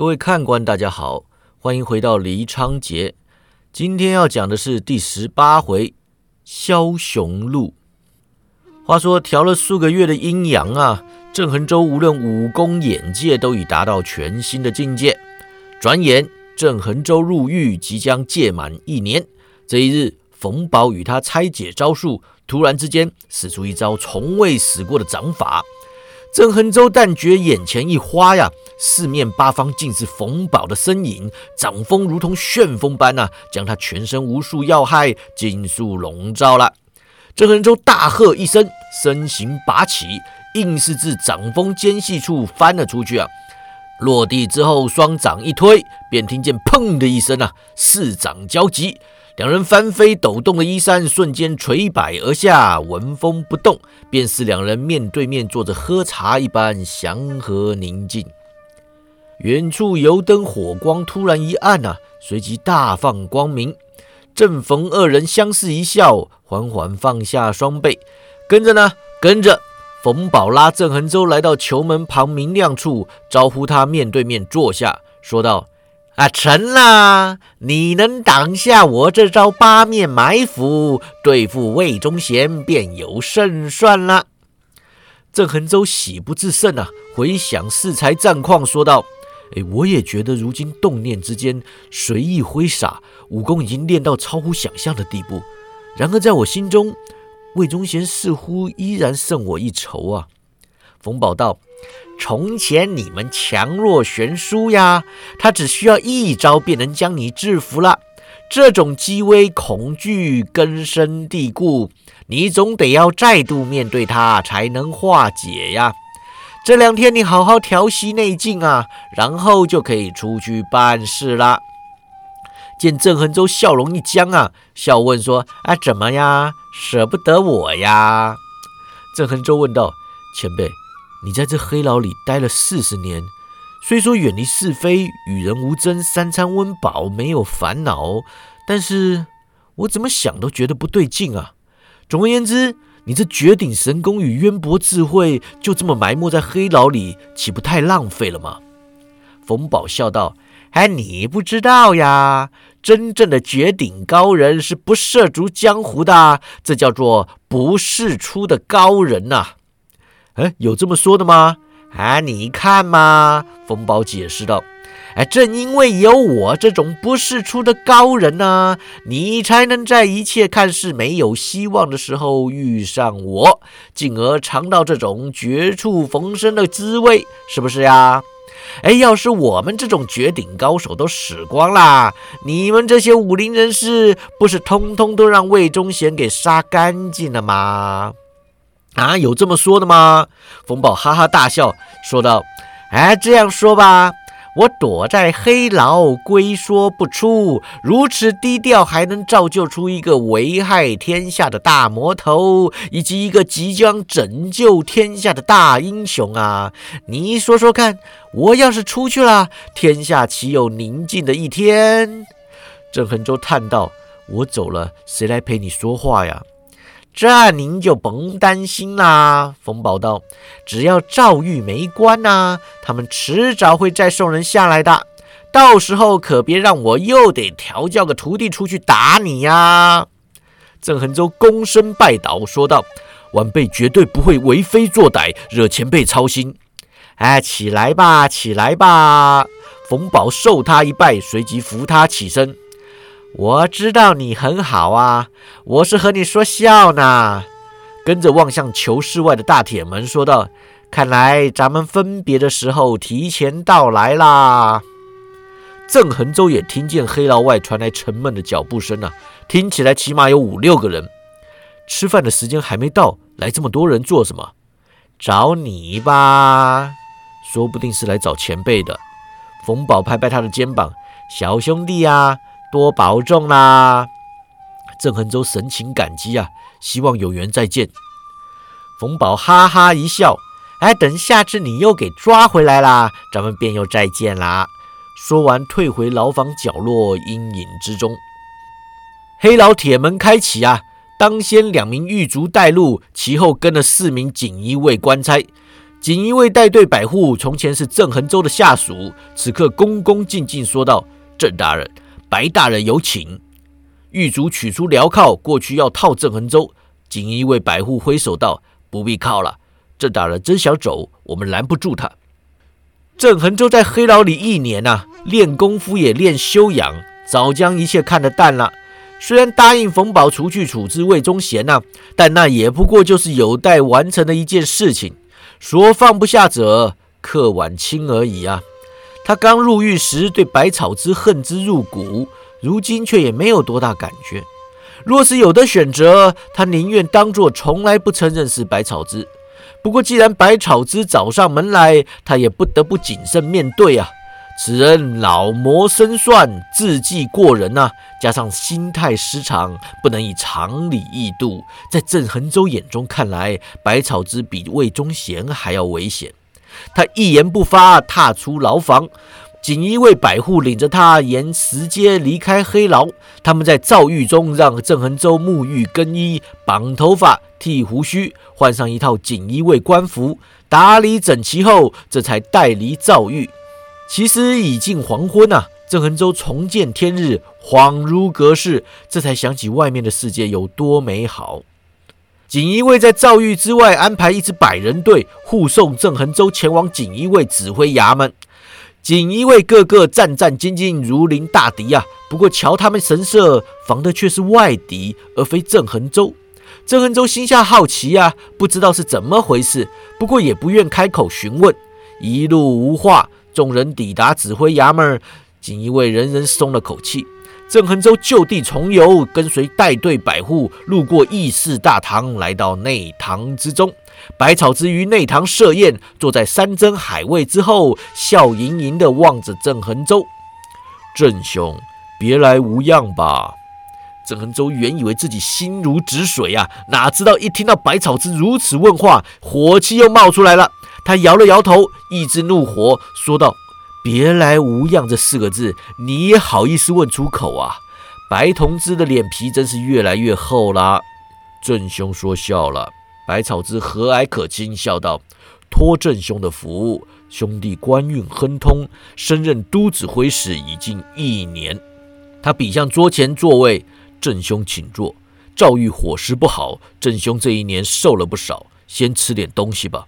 各位看官，大家好，欢迎回到黎昌杰。今天要讲的是第十八回枭雄录。话说调了数个月的阴阳啊，郑恒洲无论武功眼界都已达到全新的境界。转眼郑恒洲入狱，即将届满一年。这一日，冯宝与他拆解招数，突然之间使出一招从未使过的掌法。郑恒洲但觉眼前一花呀，四面八方尽是冯宝的身影，掌风如同旋风般呐，将他全身无数要害尽数笼罩了。郑恒洲大喝一声，身形拔起，硬是自掌风间隙处翻了出去啊！落地之后，双掌一推，便听见砰的一声啊，四掌交集。两人翻飞抖动的衣衫瞬间垂摆而下，纹风不动，便是两人面对面坐着喝茶一般祥和宁静。远处油灯火光突然一暗啊，随即大放光明。正逢二人相视一笑，缓缓放下双臂，跟着呢，跟着冯宝拉郑恒洲来到球门旁明亮处，招呼他面对面坐下，说道。啊，成啦！你能挡下我这招八面埋伏，对付魏忠贤便有胜算了。郑恒洲喜不自胜啊，回想适才战况，说道：“哎，我也觉得如今动念之间，随意挥洒，武功已经练到超乎想象的地步。然而在我心中，魏忠贤似乎依然胜我一筹啊。”冯宝道。从前你们强弱悬殊呀，他只需要一招便能将你制服了。这种机微恐惧根深蒂固，你总得要再度面对他才能化解呀。这两天你好好调息内劲啊，然后就可以出去办事了。见郑恒洲笑容一僵啊，笑问说：“啊，怎么呀？舍不得我呀？”郑恒洲问道：“前辈。”你在这黑牢里待了四十年，虽说远离是非，与人无争，三餐温饱，没有烦恼，但是我怎么想都觉得不对劲啊！总而言之，你这绝顶神功与渊博智慧，就这么埋没在黑牢里，岂不太浪费了吗？冯宝笑道：“哎，你不知道呀，真正的绝顶高人是不涉足江湖的，这叫做不世出的高人呐。”哎，有这么说的吗？啊，你看嘛，风宝解释道：“哎，正因为有我这种不世出的高人呢，你才能在一切看似没有希望的时候遇上我，进而尝到这种绝处逢生的滋味，是不是呀？哎，要是我们这种绝顶高手都死光啦，你们这些武林人士不是通通都让魏忠贤给杀干净了吗？”啊，有这么说的吗？冯宝哈哈大笑，说道：“哎，这样说吧，我躲在黑牢，龟缩不出，如此低调，还能造就出一个危害天下的大魔头，以及一个即将拯救天下的大英雄啊！你说说看，我要是出去了，天下岂有宁静的一天？”郑恒洲叹道：“我走了，谁来陪你说话呀？”这您就甭担心啦，冯宝道，只要赵玉没关呐，他们迟早会再送人下来的。到时候可别让我又得调教个徒弟出去打你呀！郑恒洲躬身拜倒，说道：“晚辈绝对不会为非作歹，惹前辈操心。”哎，起来吧，起来吧！冯宝受他一拜，随即扶他起身。我知道你很好啊，我是和你说笑呢。跟着望向囚室外的大铁门，说道：“看来咱们分别的时候提前到来啦。”郑恒洲也听见黑牢外传来沉闷的脚步声啊，听起来起码有五六个人。吃饭的时间还没到，来这么多人做什么？找你吧，说不定是来找前辈的。冯宝拍拍他的肩膀：“小兄弟呀。”多保重啦！郑恒洲神情感激啊，希望有缘再见。冯宝哈哈一笑，哎，等下次你又给抓回来啦，咱们便又再见啦。说完，退回牢房角落阴影之中。黑牢铁门开启啊，当先两名狱卒带路，其后跟了四名锦衣卫官差。锦衣卫带队百户从前是郑恒洲的下属，此刻恭恭敬敬说道：“郑大人，白大人有请。”狱卒取出镣铐，过去要套郑恒州。锦衣卫百户挥手道：“不必铐了，郑大人真想走，我们拦不住他。”郑恒州在黑牢里一年呐，练功夫也练修养，早将一切看得淡了。虽然答应冯宝除去处置魏忠贤呐，但那也不过就是有待完成的一件事情。说放不下者，客晚清而已啊。他刚入狱时对百草之恨之入骨，如今却也没有多大感觉。若是有的选择，他宁愿当作从来不曾认识百草之。不过既然百草之找上门来，他也不得不谨慎面对啊。此人老谋深算，智计过人呐，加上心态失常，不能以常理易度。在郑恒州眼中看来，百草之比魏忠贤还要危险。他一言不发，踏出牢房。锦衣卫百户领着他沿石阶离开黑牢。他们在诏狱中让郑恒洲沐浴更衣、绑头发、剃胡须，换上一套锦衣卫官服，打理整齐后，这才带离诏狱。其实已近黄昏呐，郑恒洲重见天日，恍如隔世，这才想起外面的世界有多美好。锦衣卫在诏狱之外安排一支百人队护送郑恒洲前往锦衣卫指挥衙门。锦衣卫个个战战兢兢，如临大敌啊！不过瞧他们神色，防的却是外敌，而非郑恒洲。郑恒洲心下好奇啊，不知道是怎么回事，不过也不愿开口询问。一路无话。众人抵达指挥衙门，锦衣卫人人松了口气。郑恒洲就地重游，跟随带队百户路过议事大堂，来到内堂之中。百草之于内堂设宴，坐在山珍海味之后，笑盈盈地望着郑恒洲：“郑兄，别来无恙吧？”郑恒洲原以为自己心如止水啊，哪知道一听到百草之如此问话，火气又冒出来了。他摇了摇头，抑制怒火，说道：“别来无恙这四个字，你也好意思问出口啊？”白同志的脸皮真是越来越厚啦。郑兄说笑了。百草之和蔼可亲，笑道：“托郑兄的福，兄弟官运亨通，升任都指挥使已经一年。”他比向桌前座位：“郑兄请坐。赵玉伙食不好，郑兄这一年瘦了不少，先吃点东西吧。”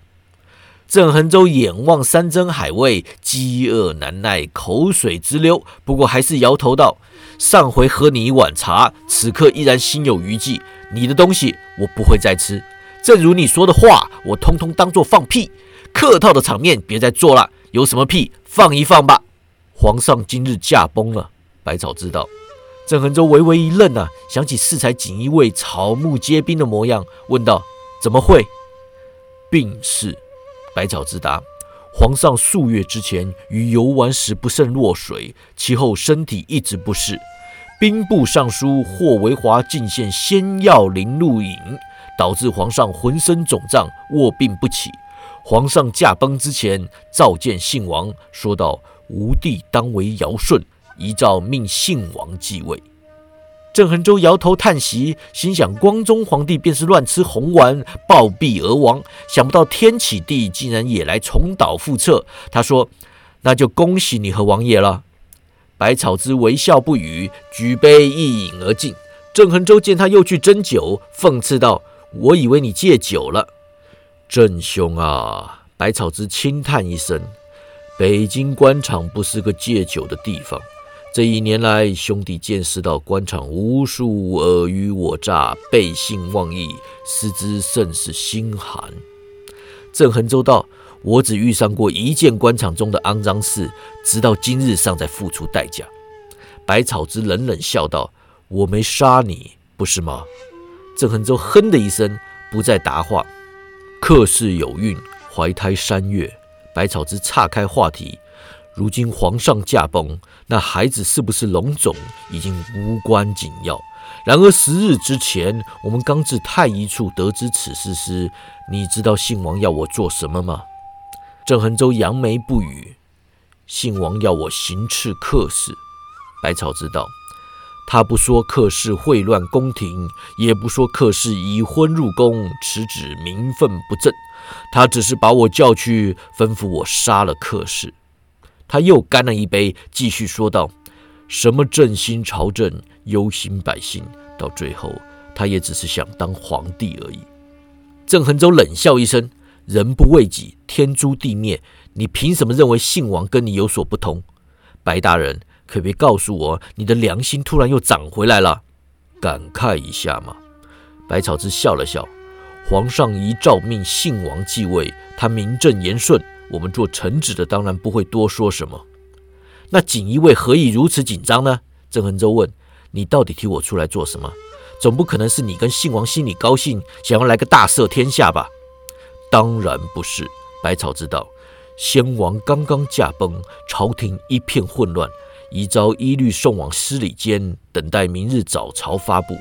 郑恒洲眼望山珍海味，饥饿难耐，口水直流。不过还是摇头道：“上回喝你一碗茶，此刻依然心有余悸。你的东西我不会再吃。正如你说的话，我通通当做放屁。客套的场面别再做了，有什么屁放一放吧。”皇上今日驾崩了，百草知道。郑恒洲微微一愣啊，想起适才锦衣卫草木皆兵的模样，问道：“怎么会？病逝？”百草之答：皇上数月之前于游玩时不慎落水，其后身体一直不适。兵部尚书霍维华进献仙药灵露饮，导致皇上浑身肿胀，卧病不起。皇上驾崩之前召见信王，说道：“吾弟当为尧舜，遗诏命信王继位。”郑恒洲摇头叹息，心想：光宗皇帝便是乱吃红丸，暴毙而亡。想不到天启帝竟然也来重蹈覆辙。他说：“那就恭喜你和王爷了。”百草之微笑不语，举杯一饮而尽。郑恒洲见他又去斟酒，讽刺道：“我以为你戒酒了。”郑兄啊，百草之轻叹一声：“北京官场不是个戒酒的地方。”这一年来，兄弟见识到官场无数尔虞我诈、背信忘义，实之甚是心寒。郑恒州道：“我只遇上过一件官场中的肮脏事，直到今日尚在付出代价。”百草之冷冷笑道：“我没杀你，不是吗？”郑恒州哼的一声，不再答话。客氏有孕，怀胎三月。百草之岔开话题。如今皇上驾崩，那孩子是不是龙种已经无关紧要。然而十日之前，我们刚至太医处得知此事时，你知道信王要我做什么吗？郑恒州扬眉不语。信王要我行刺客氏。百草知道，他不说客氏秽乱宫廷，也不说客氏已婚入宫，此指名分不正。他只是把我叫去，吩咐我杀了客氏。他又干了一杯，继续说道：“什么振兴朝政、忧心百姓，到最后，他也只是想当皇帝而已。”郑恒洲冷笑一声：“人不为己，天诛地灭。你凭什么认为信王跟你有所不同？”白大人。可别告诉我，你的良心突然又长回来了，感慨一下嘛。百草之笑了笑，皇上一诏命信王继位，他名正言顺，我们做臣子的当然不会多说什么。那锦衣卫何以如此紧张呢？郑恒洲问：“你到底替我出来做什么？总不可能是你跟信王心里高兴，想要来个大赦天下吧？”当然不是。百草知道，先王刚刚驾崩，朝廷一片混乱。遗诏一律送往司礼监，等待明日早朝发布。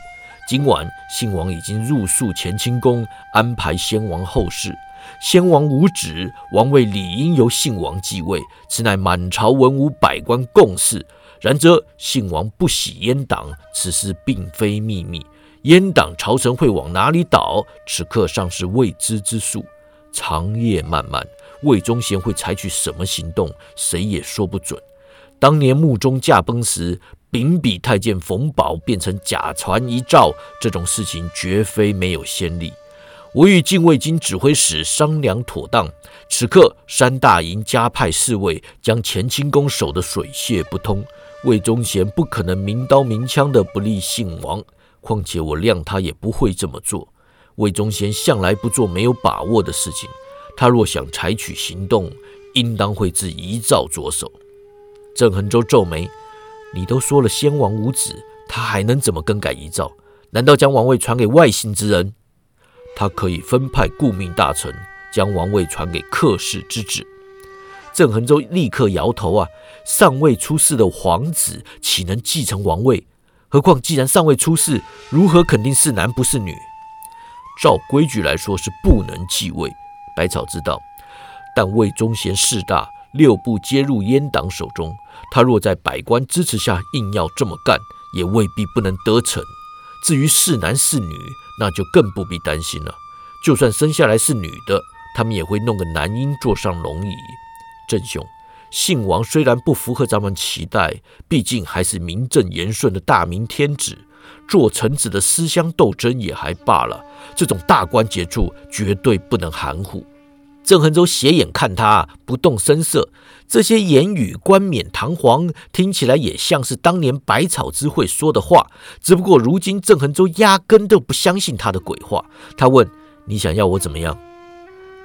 今晚信王已经入宿乾清宫，安排先王后事。先王无旨，王位理应由信王继位，此乃满朝文武百官共识。然则信王不喜阉党，此事并非秘密。阉党朝臣会往哪里倒，此刻尚是未知之数。长夜漫漫，魏忠贤会采取什么行动，谁也说不准。当年穆宗驾崩时，秉笔太监冯保变成假传遗诏，这种事情绝非没有先例。我与禁卫军指挥使商量妥当，此刻山大营加派侍卫，将乾清宫守得水泄不通。魏忠贤不可能明刀明枪的不利信王，况且我谅他也不会这么做。魏忠贤向来不做没有把握的事情，他若想采取行动，应当会自遗诏着手。郑恒洲皱眉：“你都说了先王无子，他还能怎么更改遗诏？难道将王位传给外姓之人？他可以分派顾命大臣，将王位传给客氏之子。”郑恒洲立刻摇头：“啊，尚未出世的皇子岂能继承王位？何况既然尚未出世，如何肯定是男不是女？照规矩来说是不能继位。”百草知道，但魏忠贤势大。六部皆入阉党手中，他若在百官支持下硬要这么干，也未必不能得逞。至于是男是女，那就更不必担心了。就算生下来是女的，他们也会弄个男婴坐上龙椅。郑兄，信王虽然不符合咱们期待，毕竟还是名正言顺的大明天子，做臣子的私相斗争也还罢了，这种大关节处绝对不能含糊。郑恒洲斜眼看他，不动声色。这些言语冠冕堂皇，听起来也像是当年百草之会说的话。只不过如今郑恒洲压根都不相信他的鬼话。他问：“你想要我怎么样？”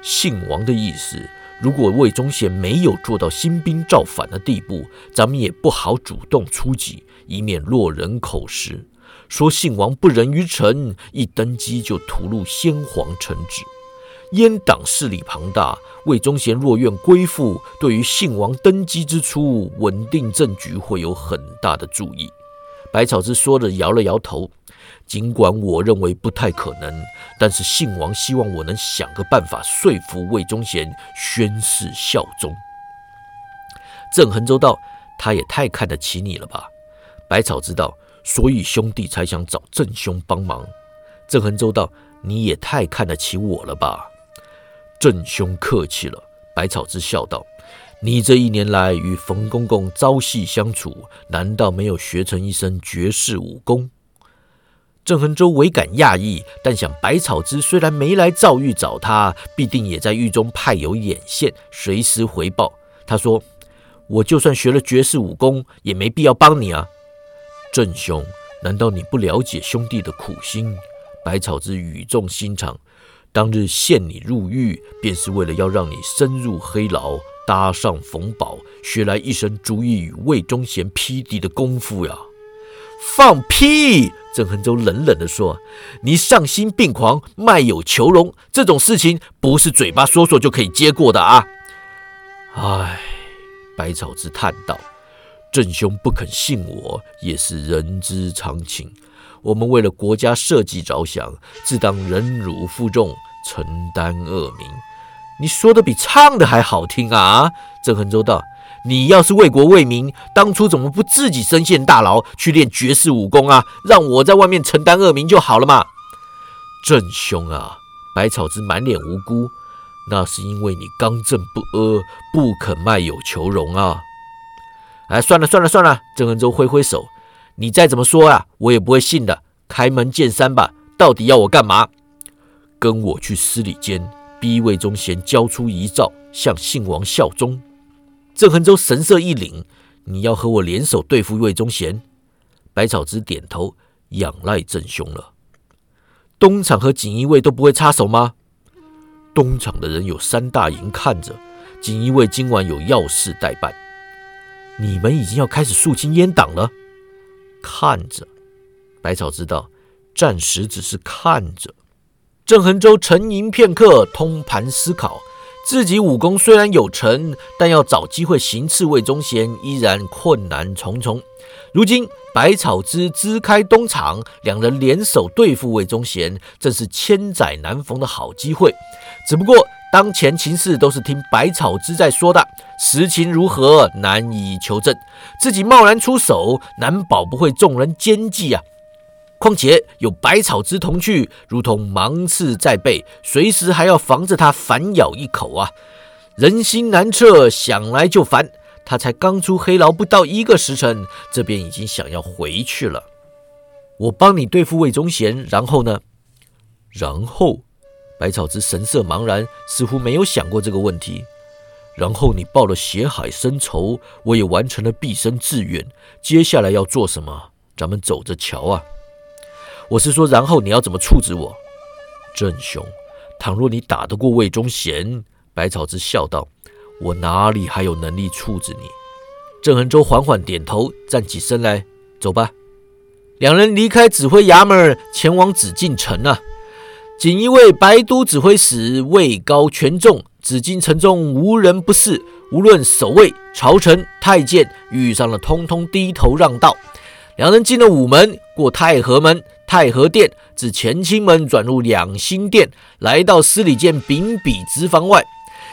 信王的意思，如果魏忠贤没有做到兴兵造反的地步，咱们也不好主动出击，以免落人口实，说信王不仁于臣，一登基就屠戮先皇臣子。阉党势力庞大，魏忠贤若愿归附，对于信王登基之初稳定政局会有很大的注意。百草之说着，摇了摇头。尽管我认为不太可能，但是信王希望我能想个办法说服魏忠贤宣誓效忠。郑恒州道：“他也太看得起你了吧？”百草知道，所以兄弟才想找郑兄帮忙。郑恒州道：“你也太看得起我了吧？”郑兄客气了，百草之笑道：“你这一年来与冯公公朝夕相处，难道没有学成一身绝世武功？”郑恒洲唯感讶异，但想百草之虽然没来赵狱找他，必定也在狱中派有眼线，随时回报。他说：“我就算学了绝世武功，也没必要帮你啊。”郑兄，难道你不了解兄弟的苦心？百草之语重心长。当日陷你入狱，便是为了要让你深入黑牢，搭上冯宝，学来一身足以与魏忠贤匹敌的功夫呀！放屁！郑恒洲冷冷地说：“你丧心病狂，卖友求荣，这种事情不是嘴巴说说就可以接过的啊！”唉，百草之叹道：“郑兄不肯信我，也是人之常情。我们为了国家社稷着想，自当忍辱负重。”承担恶名，你说的比唱的还好听啊！郑恒州道：“你要是为国为民，当初怎么不自己身陷大牢去练绝世武功啊？让我在外面承担恶名就好了嘛！”郑兄啊，百草之满脸无辜，那是因为你刚正不阿，不肯卖友求荣啊！哎，算了算了算了，郑恒州挥挥手：“你再怎么说啊，我也不会信的。开门见山吧，到底要我干嘛？跟我去司礼监。”逼魏忠贤交出遗诏，向信王效忠。郑恒州神色一凛：“你要和我联手对付魏忠贤？”百草之点头，仰赖郑兄了。东厂和锦衣卫都不会插手吗？东厂的人有三大营看着，锦衣卫今晚有要事待办。你们已经要开始肃清阉党了？看着，百草知道，暂时只是看着。郑恒洲沉吟片刻，通盘思考，自己武功虽然有成，但要找机会行刺魏忠贤，依然困难重重。如今百草之支开东厂，两人联手对付魏忠贤，正是千载难逢的好机会。只不过当前情势都是听百草之在说的，实情如何难以求证，自己贸然出手，难保不会众人奸计啊！况且有百草之同去，如同芒刺在背，随时还要防着他反咬一口啊！人心难测，想来就烦。他才刚出黑牢不到一个时辰，这边已经想要回去了。我帮你对付魏忠贤，然后呢？然后，百草之神色茫然，似乎没有想过这个问题。然后你报了血海深仇，我也完成了毕生志愿。接下来要做什么？咱们走着瞧啊！我是说，然后你要怎么处置我，郑雄？倘若你打得过魏忠贤，百草之笑道：“我哪里还有能力处置你？”郑恒洲缓缓点头，站起身来：“走吧。”两人离开指挥衙门，前往紫禁城啊。锦衣卫白都指挥使位高权重，紫禁城中无人不是，无论守卫、朝臣、太监，遇上了通通低头让道。两人进了午门，过太和门。太和殿自乾清门转入养心殿，来到司礼监秉笔直房外。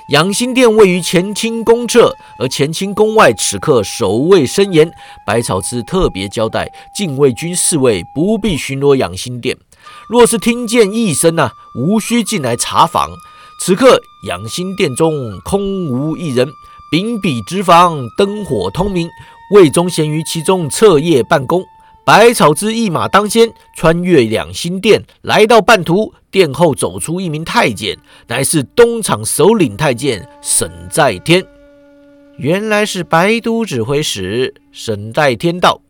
养心殿位于乾清宫侧，而乾清宫外此刻守卫森严。百草之特别交代，禁卫军侍卫不必巡逻养心殿。若是听见一声呢，无需进来查访。此刻养心殿中空无一人，秉笔直房灯火通明，魏忠贤于其中彻夜办公。百草之一马当先，穿越两心殿，来到半途，殿后走出一名太监，乃是东厂首领太监沈在天。原来是白都指挥使沈在天道，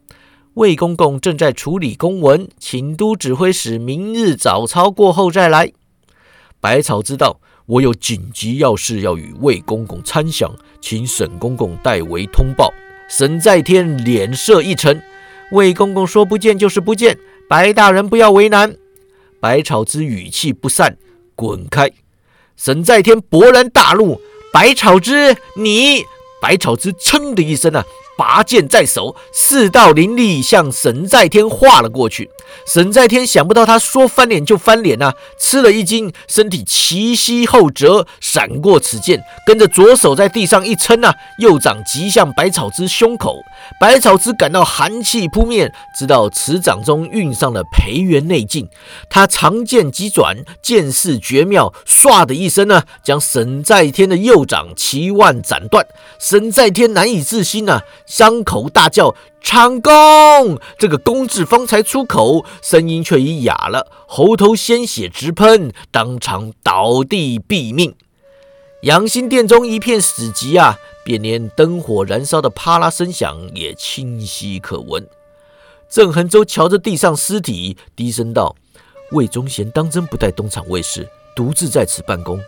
魏公公正在处理公文，请都指挥使明日早操过后再来。百草知道，我有紧急要事要与魏公公参详，请沈公公代为通报。沈在天脸色一沉。魏公公说：“不见就是不见，白大人不要为难。”百草之语气不善：“滚开！”沈在天勃然大怒：“百草之，你！”百草之噌的一声啊！拔剑在手，四道灵力向沈在天划了过去。沈在天想不到他说翻脸就翻脸呐，吃了一惊，身体齐膝后折，闪过此剑，跟着左手在地上一撑呐，右掌击向百草之胸口。百草之感到寒气扑面，知道此掌中蕴上了培元内劲。他长剑急转，剑势绝妙，唰的一声呢，将沈在天的右掌齐腕斩断。沈在天难以置信呐。张口大叫：“长弓！”这个“弓”字方才出口，声音却已哑了，喉头鲜血直喷，当场倒地毙命。养心殿中一片死寂啊，便连灯火燃烧的啪啦声响也清晰可闻。郑恒洲瞧着地上尸体，低声道：“魏忠贤当真不带东厂卫士，独自在此办公？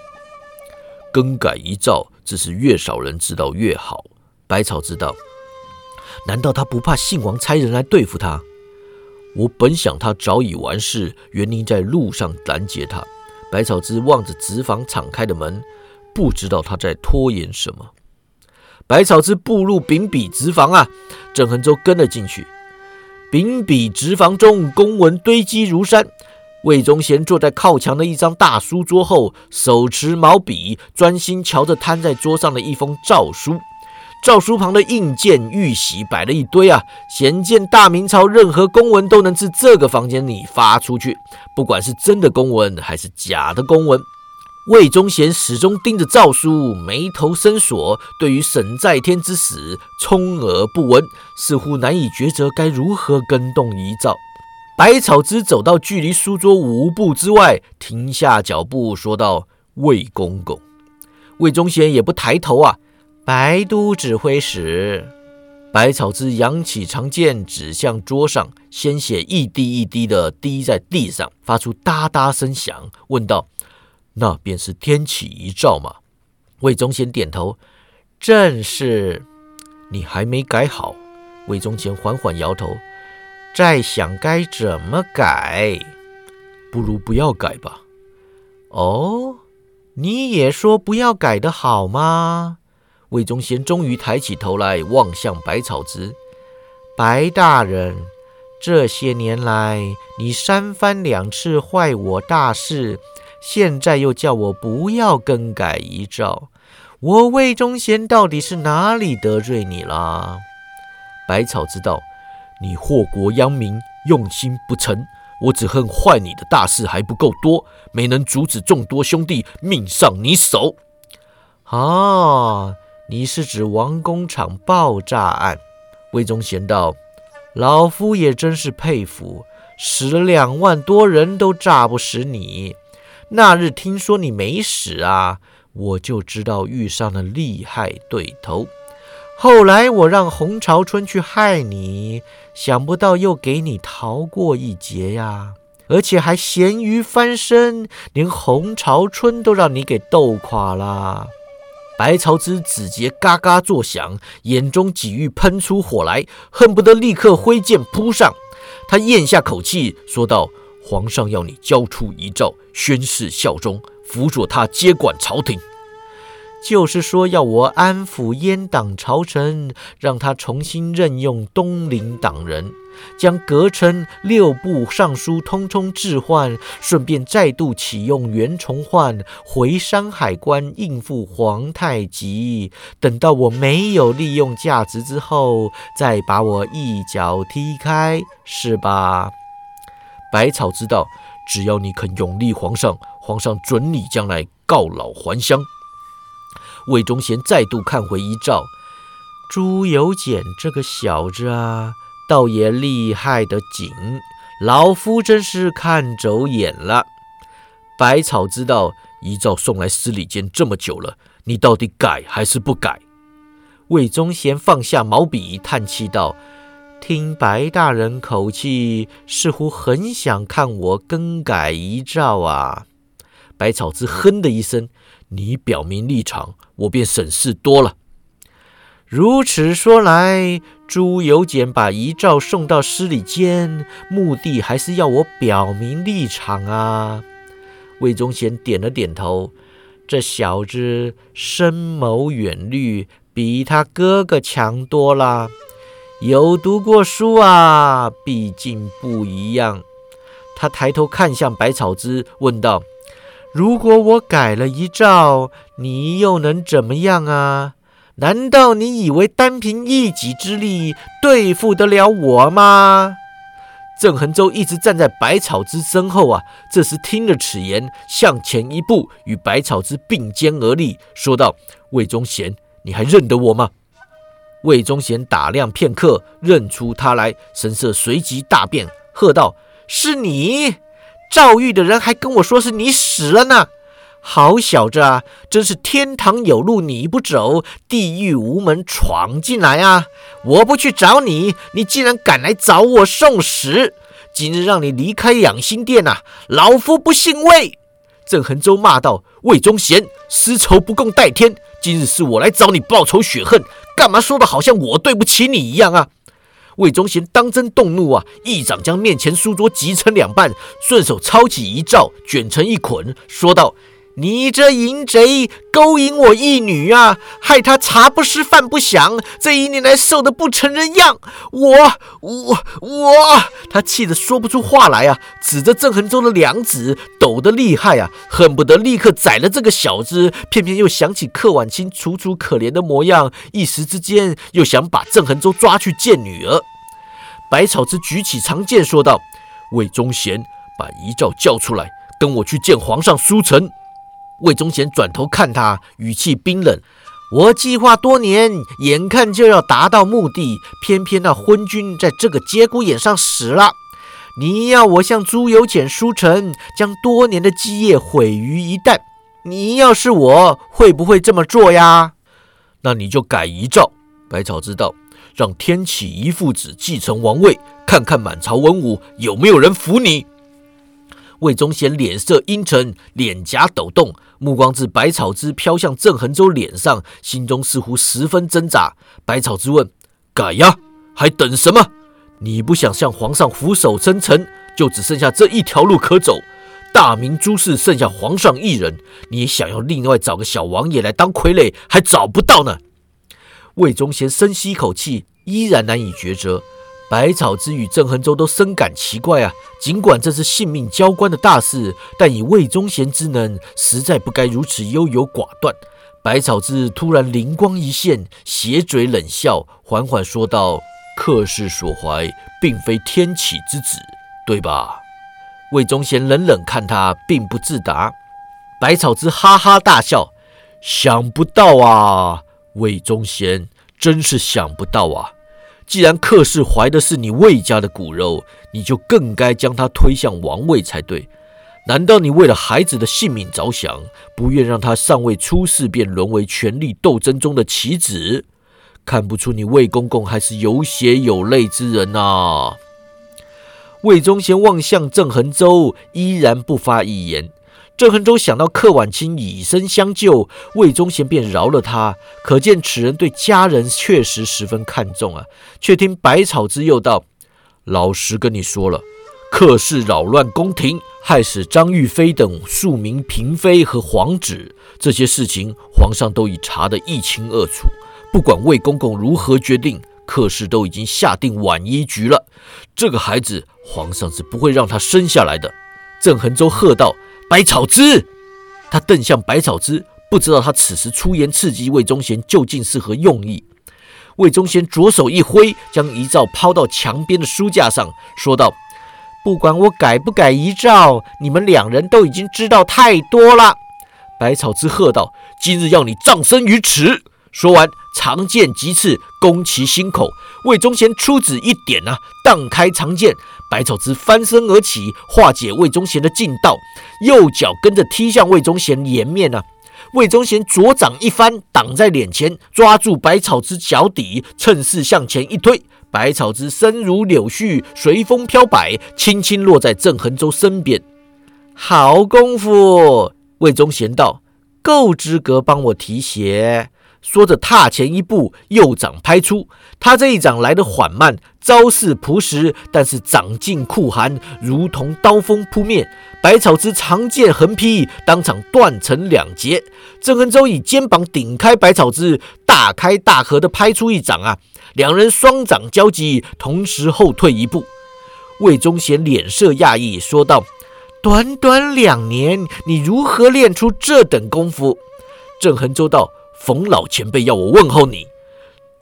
更改遗诏，只是越少人知道越好。”百草知道。难道他不怕信王差人来对付他？我本想他早已完事，原因在路上拦截他。百草之望着直房敞开的门，不知道他在拖延什么。百草之步入秉笔直房啊，郑恒洲跟了进去。秉笔直房中公文堆积如山，魏忠贤坐在靠墙的一张大书桌后，手持毛笔，专心瞧着摊在桌上的一封诏书。诏书旁的印鉴、玉玺摆了一堆啊，显见大明朝任何公文都能自这个房间里发出去，不管是真的公文还是假的公文。魏忠贤始终盯着诏书，眉头深锁，对于沈在天之死充耳不闻，似乎难以抉择该如何更动遗诏。百草之走到距离书桌五步之外，停下脚步，说道：“魏公公。”魏忠贤也不抬头啊。白都指挥使，百草之扬起长剑，指向桌上，鲜血一滴一滴的滴在地上，发出哒哒声响，问道。那便是天启遗诏吗。魏忠贤点头，正是。你还没改好。魏忠贤缓缓摇头，在想该怎么改。不如不要改吧。哦，你也说不要改的好吗？魏忠贤终于抬起头来，望向百草之。白大人，这些年来你三番两次坏我大事。现在又叫我不要更改遗诏，我魏忠贤到底是哪里得罪你了？百草知道你祸国殃民，用心不成。我只恨坏你的大事还不够多，没能阻止众多兄弟命丧你手。啊，你是指王工厂爆炸案？魏忠贤道：“老夫也真是佩服，死了两万多人都炸不死你。”那日听说你没死啊，我就知道遇上了厉害对头。后来我让洪朝春去害你，想不到又给你逃过一劫呀，而且还咸鱼翻身，连洪朝春都让你给斗垮了。白朝之指节嘎嘎作响，眼中几欲喷出火来，恨不得立刻挥剑扑上。他咽下口气，说道。皇上要你交出遗诏，宣誓效忠，辅佐他接管朝廷，就是说要我安抚阉党朝臣，让他重新任用东林党人，将阁臣、六部尚书通通置换，顺便再度启用袁崇焕回山海关应付皇太极。等到我没有利用价值之后，再把我一脚踢开，是吧？百草知道，只要你肯永立皇上，皇上准你将来告老还乡。魏忠贤再度看回遗诏，朱由检这个小子啊，倒也厉害的紧，老夫真是看走眼了。百草知道，遗诏送来司礼监这么久了，你到底改还是不改？魏忠贤放下毛笔，叹气道。听白大人口气，似乎很想看我更改遗诏啊！百草之哼的一声：“你表明立场，我便省事多了。”如此说来，朱由检把遗诏送到司礼监，目的还是要我表明立场啊！魏忠贤点了点头：“这小子深谋远虑，比他哥哥强多了。”有读过书啊，毕竟不一样。他抬头看向百草之，问道：“如果我改了遗诏，你又能怎么样啊？难道你以为单凭一己之力对付得了我吗？”郑恒洲一直站在百草之身后啊，这时听了此言，向前一步，与百草之并肩而立，说道：“魏忠贤，你还认得我吗？”魏忠贤打量片刻，认出他来，神色随即大变，喝道：“是你！赵玉的人还跟我说是你死了呢！好小子啊，真是天堂有路你不走，地狱无门闯进来啊！我不去找你，你竟然敢来找我送死！今日让你离开养心殿呐，老夫不姓魏！”郑恒洲骂道：“魏忠贤，私仇不共戴天！今日是我来找你报仇雪恨。”干嘛说的好像我对不起你一样啊？魏忠贤当真动怒啊！一掌将面前书桌击成两半，顺手抄起遗诏，卷成一捆，说道：“你这淫贼勾引我义女啊，害她茶不思饭不想，这一年来瘦得不成人样。我我我，他气得说不出话来啊，指着郑恒洲的两指抖得厉害啊，恨不得立刻宰了这个小子。偏偏又想起柯婉清楚楚可怜的模样，一时之间又想把郑恒洲抓去见女儿。百草之举起长剑说道：“魏忠贤，把遗诏交出来，跟我去见皇上书臣。”魏忠贤转头看他，语气冰冷：“我计划多年，眼看就要达到目的，偏偏那昏君在这个节骨眼上死了。你要我向朱由检书臣，将多年的基业毁于一旦。你要是我，会不会这么做呀？那你就改遗诏。”百草知道，让天启一父子继承王位，看看满朝文武有没有人服你。魏忠贤脸色阴沉，脸颊抖动，目光自百草枝飘向郑恒洲脸上，心中似乎十分挣扎。百草枝问：“改呀，还等什么？你不想向皇上俯首称臣，就只剩下这一条路可走。大明诸事剩下皇上一人，你想要另外找个小王爷来当傀儡，还找不到呢。”魏忠贤深吸一口气，依然难以抉择。百草之与郑恒州都深感奇怪啊！尽管这是性命交关的大事，但以魏忠贤之能，实在不该如此优柔寡断。百草之突然灵光一现，斜嘴冷笑，缓缓说道：“客氏所怀，并非天启之子，对吧？”魏忠贤冷冷看他，并不自答。百草之哈哈大笑：“想不到啊，魏忠贤，真是想不到啊！”既然客氏怀的是你魏家的骨肉，你就更该将他推向王位才对。难道你为了孩子的性命着想，不愿让他尚未出世便沦为权力斗争中的棋子？看不出你魏公公还是有血有泪之人呐！魏忠贤望向郑恒洲，依然不发一言。郑恒洲想到柯婉清以身相救，魏忠贤便饶了他，可见此人对家人确实十分看重啊。却听百草之又道：“老实跟你说了，客氏扰乱宫廷，害死张玉妃等数名嫔妃和皇子，这些事情皇上都已查得一清二楚。不管魏公公如何决定，客氏都已经下定晚衣局了。这个孩子，皇上是不会让他生下来的。”郑恒洲喝道。百草枝，他瞪向百草枝，不知道他此时出言刺激魏忠贤究竟是何用意。魏忠贤左手一挥，将遗诏抛到墙边的书架上，说道：“不管我改不改遗诏，你们两人都已经知道太多了。”百草枝喝道：“今日要你葬身于此！”说完，长剑即刺，攻其心口。魏忠贤出指一点啊，荡开长剑。百草枝翻身而起，化解魏忠贤的劲道，右脚跟着踢向魏忠贤颜面啊！魏忠贤左掌一翻，挡在脸前，抓住百草枝脚底，趁势向前一推，百草枝身如柳絮，随风飘摆，轻轻落在郑恒洲身边。好功夫！魏忠贤道：“够资格帮我提鞋。”说着，踏前一步，右掌拍出。他这一掌来得缓慢，招式朴实，但是掌劲酷寒，如同刀锋扑面。百草之长剑横劈，当场断成两截。郑恒洲以肩膀顶开百草之，大开大合的拍出一掌啊！两人双掌交击，同时后退一步。魏忠贤脸色讶异，说道：“短短两年，你如何练出这等功夫？”郑恒洲道。冯老前辈要我问候你，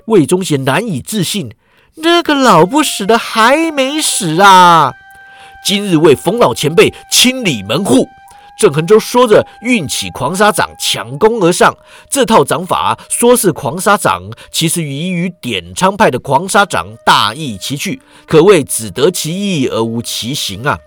魏忠贤难以置信，那个老不死的还没死啊！今日为冯老前辈清理门户。郑恒洲说着，运起狂沙掌，抢攻而上。这套掌法说是狂沙掌，其实与与点苍派的狂沙掌大异其趣，可谓只得其意而无其形啊！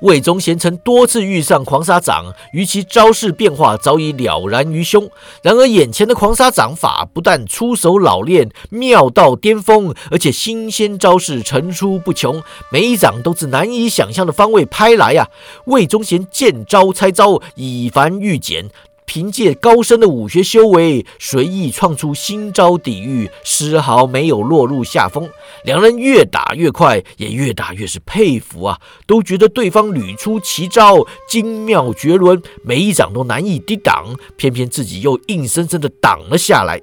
魏忠贤曾多次遇上狂沙掌，与其招式变化早已了然于胸。然而眼前的狂沙掌法不但出手老练，妙到巅峰，而且新鲜招式层出不穷，每一掌都是难以想象的方位拍来呀！魏忠贤见招拆招，以繁御简，凭借高深的武学修为，随意创出新招抵御，丝毫没有落入下风。两人越打越快，也越打越是佩服啊，都觉得对方屡出奇招，精妙绝伦，每一掌都难以抵挡，偏偏自己又硬生生的挡了下来。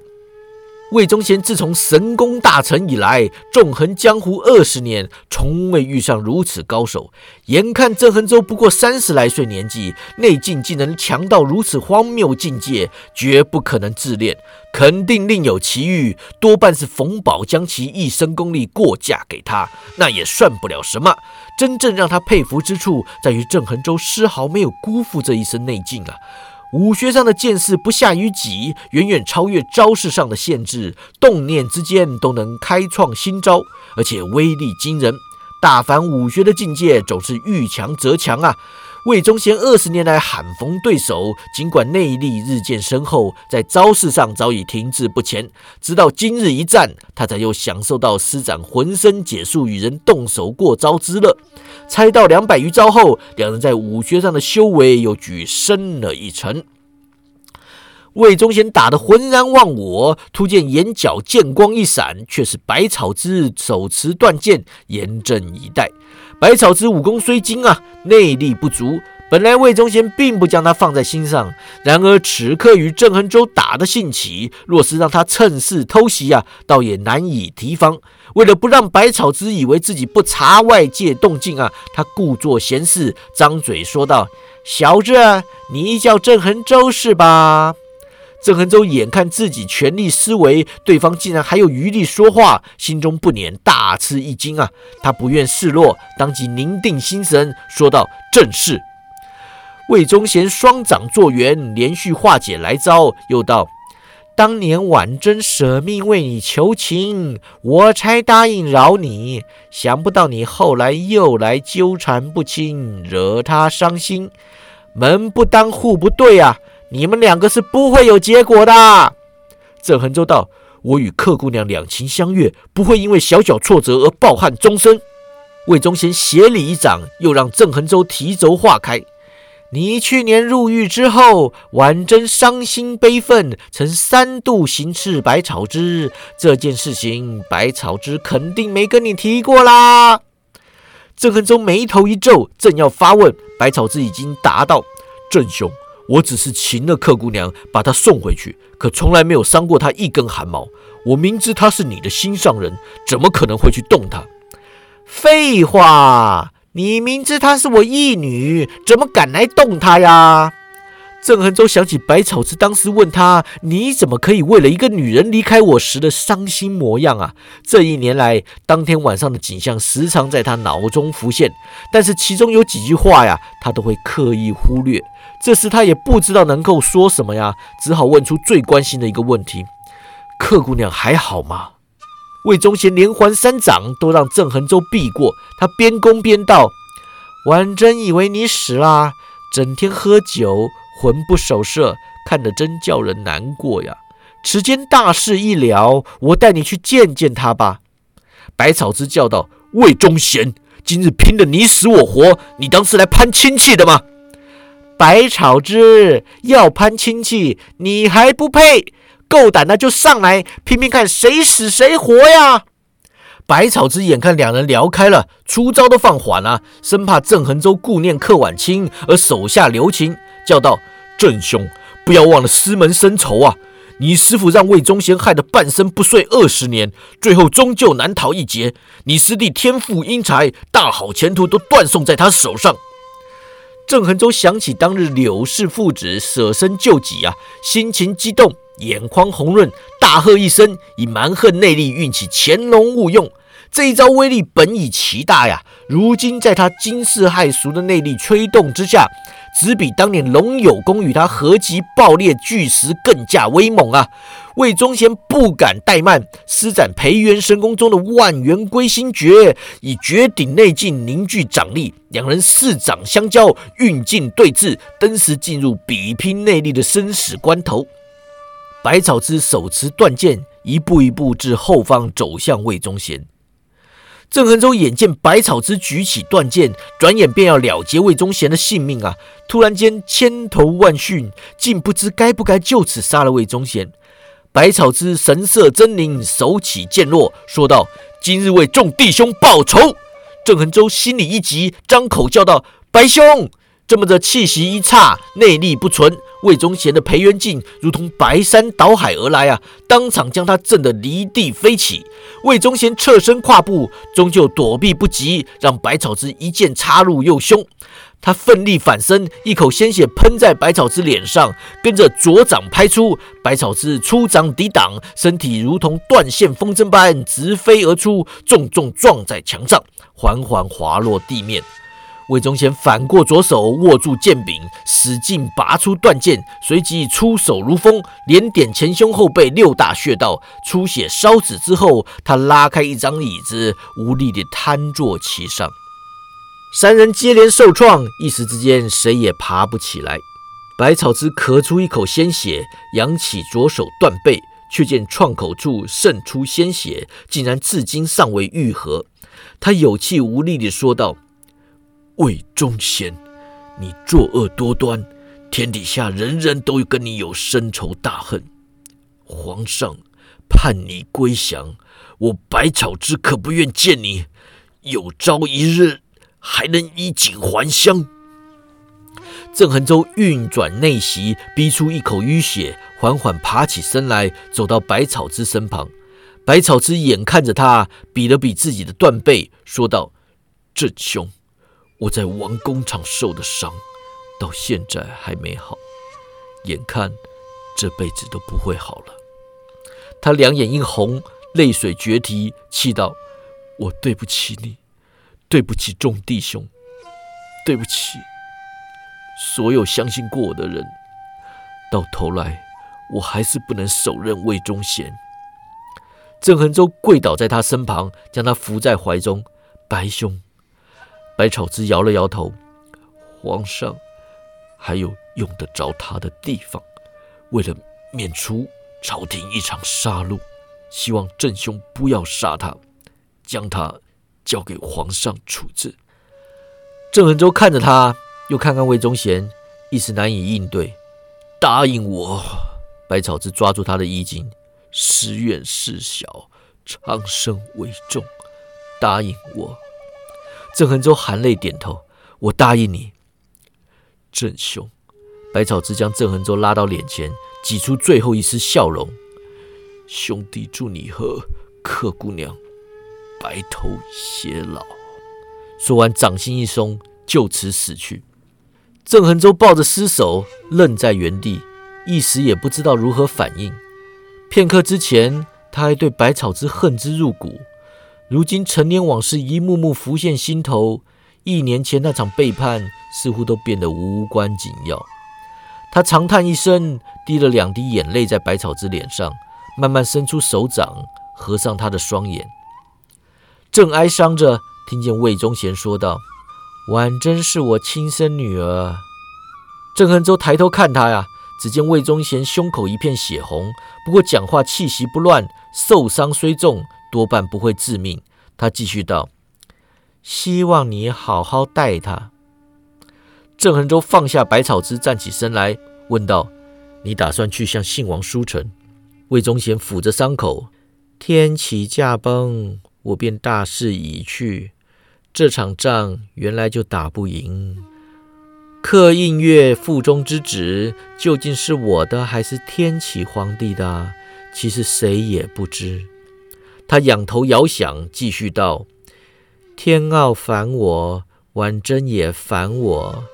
魏忠贤自从神功大成以来，纵横江湖二十年，从未遇上如此高手。眼看郑恒州不过三十来岁年纪，内劲竟能强到如此荒谬境界，绝不可能自恋，肯定另有奇遇。多半是冯宝将其一身功力过价给他，那也算不了什么。真正让他佩服之处，在于郑恒州丝毫没有辜负这一身内劲啊。武学上的见识不下于己，远远超越招式上的限制，动念之间都能开创新招，而且威力惊人。大凡武学的境界，总是遇强则强啊。魏忠贤二十年来罕逢对手，尽管内力日渐深厚，在招式上早已停滞不前。直到今日一战，他才又享受到施展浑身解数与人动手过招之乐。猜到两百余招后，两人在武学上的修为又举升了一层。魏忠贤打得浑然忘我，突见眼角剑光一闪，却是百草之手持断剑，严阵以待。百草之武功虽精啊，内力不足。本来魏忠贤并不将他放在心上，然而此刻与郑恒洲打得兴起，若是让他趁势偷袭啊，倒也难以提防。为了不让百草之以为自己不察外界动静啊，他故作闲事，张嘴说道：“小子，你叫郑恒洲是吧？”郑恒洲眼看自己全力施为，对方竟然还有余力说话，心中不免大吃一惊啊！他不愿示弱，当即凝定心神，说道：“正是。”魏忠贤双掌作圆，连续化解来招，又道：“当年婉贞舍命为你求情，我才答应饶你。想不到你后来又来纠缠不清，惹他伤心。门不当户不对啊！”你们两个是不会有结果的。郑恒洲道：“我与客姑娘两情相悦，不会因为小小挫折而抱憾终生。”魏忠贤斜里一掌，又让郑恒洲提肘化开。你去年入狱之后，婉贞伤心悲愤，曾三度行刺百草之这件事情，百草之肯定没跟你提过啦。郑恒洲眉头一皱，正要发问，百草之已经答道：“郑兄。”我只是擒了客姑娘，把她送回去，可从来没有伤过她一根汗毛。我明知她是你的心上人，怎么可能会去动她？废话，你明知她是我义女，怎么敢来动她呀？郑恒洲想起百草之当时问他：“你怎么可以为了一个女人离开我时的伤心模样啊？”这一年来，当天晚上的景象时常在他脑中浮现，但是其中有几句话呀，他都会刻意忽略。这时他也不知道能够说什么呀，只好问出最关心的一个问题：“客姑娘还好吗？”魏忠贤连环三掌都让郑恒洲避过，他边攻边道：“婉贞以为你死啦，整天喝酒。”魂不守舍，看得真叫人难过呀！此间大事一了，我带你去见见他吧。百草之叫道：“魏忠贤，今日拼得你死我活，你当是来攀亲戚的吗？”百草之要攀亲戚，你还不配？够胆的就上来，拼拼看谁死谁活呀！百草之眼看两人聊开了，出招都放缓了，生怕郑恒洲顾念客晚清而手下留情。叫道：“郑兄，不要忘了师门深仇啊！你师傅让魏忠贤害得半生不遂二十年，最后终究难逃一劫。你师弟天赋英才，大好前途都断送在他手上。”郑恒洲想起当日柳氏父子舍身救己啊，心情激动，眼眶红润，大喝一声，以蛮横内力运起潜龙勿用。这一招威力本已奇大呀，如今在他惊世骇俗的内力催动之下。只比当年龙有功与他合击爆裂巨石更加威猛啊！魏忠贤不敢怠慢，施展培元神功中的万元归心诀，以绝顶内劲凝聚掌力，两人四掌相交，运劲对峙，登时进入比拼内力的生死关头。百草之手持断剑，一步一步至后方走向魏忠贤。郑恒洲眼见百草之举起断剑，转眼便要了结魏忠贤的性命啊！突然间千头万绪，竟不知该不该就此杀了魏忠贤。百草之神色狰狞，手起剑落，说道：“今日为众弟兄报仇。”郑恒洲心里一急，张口叫道：“白兄！”这么着，气息一差，内力不存，魏忠贤的培元劲如同白山倒海而来啊！当场将他震得离地飞起。魏忠贤侧身跨步，终究躲避不及，让百草之一剑插入右胸。他奋力反身，一口鲜血喷在百草之脸上，跟着左掌拍出，百草之出掌抵挡，身体如同断线风筝般直飞而出，重重撞在墙上，缓缓滑落地面。魏忠贤反过左手握住剑柄，使劲拔出断剑，随即出手如风，连点前胸后背六大穴道，出血烧止之后，他拉开一张椅子，无力地瘫坐其上。三人接连受创，一时之间谁也爬不起来。百草之咳出一口鲜血，扬起左手断背，却见创口处渗出鲜血，竟然至今尚未愈合。他有气无力地说道。魏忠贤，你作恶多端，天底下人人都跟你有深仇大恨。皇上盼你归降，我百草之可不愿见你。有朝一日还能衣锦还乡。郑恒洲运转内息，逼出一口淤血，缓缓爬起身来，走到百草之身旁。百草之眼看着他，比了比自己的断背，说道：“郑兄。”我在王工厂受的伤，到现在还没好，眼看这辈子都不会好了。他两眼一红，泪水决堤，气道：“我对不起你，对不起众弟兄，对不起所有相信过我的人。到头来，我还是不能手刃魏忠贤。”郑恒洲跪倒在他身旁，将他扶在怀中，白兄。百草之摇了摇头，皇上还有用得着他的地方。为了免除朝廷一场杀戮，希望郑兄不要杀他，将他交给皇上处置。郑恒洲看着他，又看看魏忠贤，一时难以应对。答应我，百草之抓住他的衣襟，誓愿事小，长生为重。答应我。郑恒洲含泪点头：“我答应你，郑兄。”百草之将郑恒洲拉到脸前，挤出最后一丝笑容：“兄弟祝你和客姑娘白头偕老。”说完，掌心一松，就此死去。郑恒洲抱着尸首，愣在原地，一时也不知道如何反应。片刻之前，他还对百草之恨之入骨。如今陈年往事一幕幕浮现心头，一年前那场背叛似乎都变得无关紧要。他长叹一声，滴了两滴眼泪在百草之脸上，慢慢伸出手掌，合上他的双眼。正哀伤着，听见魏忠贤说道：“婉珍是我亲生女儿。”郑恒洲抬头看他呀，只见魏忠贤胸口一片血红，不过讲话气息不乱，受伤虽重。多半不会致命。他继续道：“希望你好好待他。”郑恒洲放下百草枝，站起身来，问道：“你打算去向信王书城？”魏忠贤抚着伤口：“天启驾崩，我便大势已去。这场仗原来就打不赢。刻印月腹中之旨，究竟是我的还是天启皇帝的？其实谁也不知。”他仰头遥想，继续道：“天傲烦我，婉贞也烦我。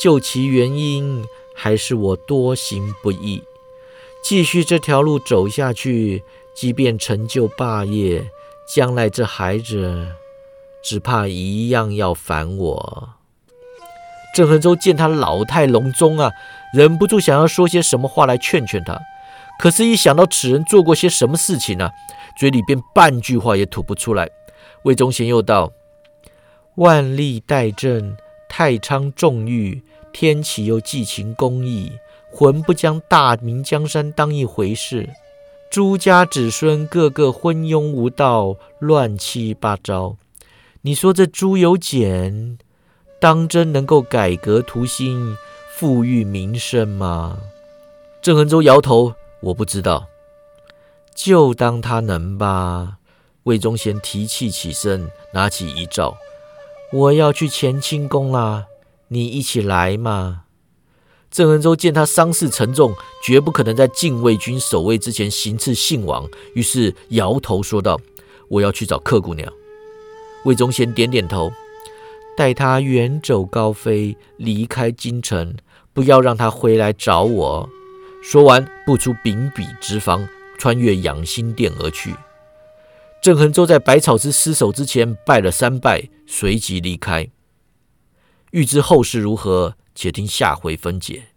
究其原因，还是我多行不义。继续这条路走下去，即便成就霸业，将来这孩子只怕一样要烦我。”郑恒洲见他老态龙钟啊，忍不住想要说些什么话来劝劝他，可是，一想到此人做过些什么事情呢？嘴里便半句话也吐不出来。魏忠贤又道：“万历代政，太仓重欲，天启又寄情公义，浑不将大明江山当一回事。朱家子孙个个昏庸无道，乱七八糟。你说这朱由检当真能够改革图新、富裕民生吗？郑恒洲摇头，我不知道，就当他能吧。魏忠贤提气起身，拿起遗诏，我要去乾清宫啦，你一起来嘛。郑恩洲见他伤势沉重，绝不可能在禁卫军守卫之前行刺信王，于是摇头说道：“我要去找客姑娘。”魏忠贤点点头，带他远走高飞，离开京城，不要让他回来找我。说完，步出秉笔直房，穿越养心殿而去。郑恒洲在百草之失手之前拜了三拜，随即离开。欲知后事如何？且听下回分解。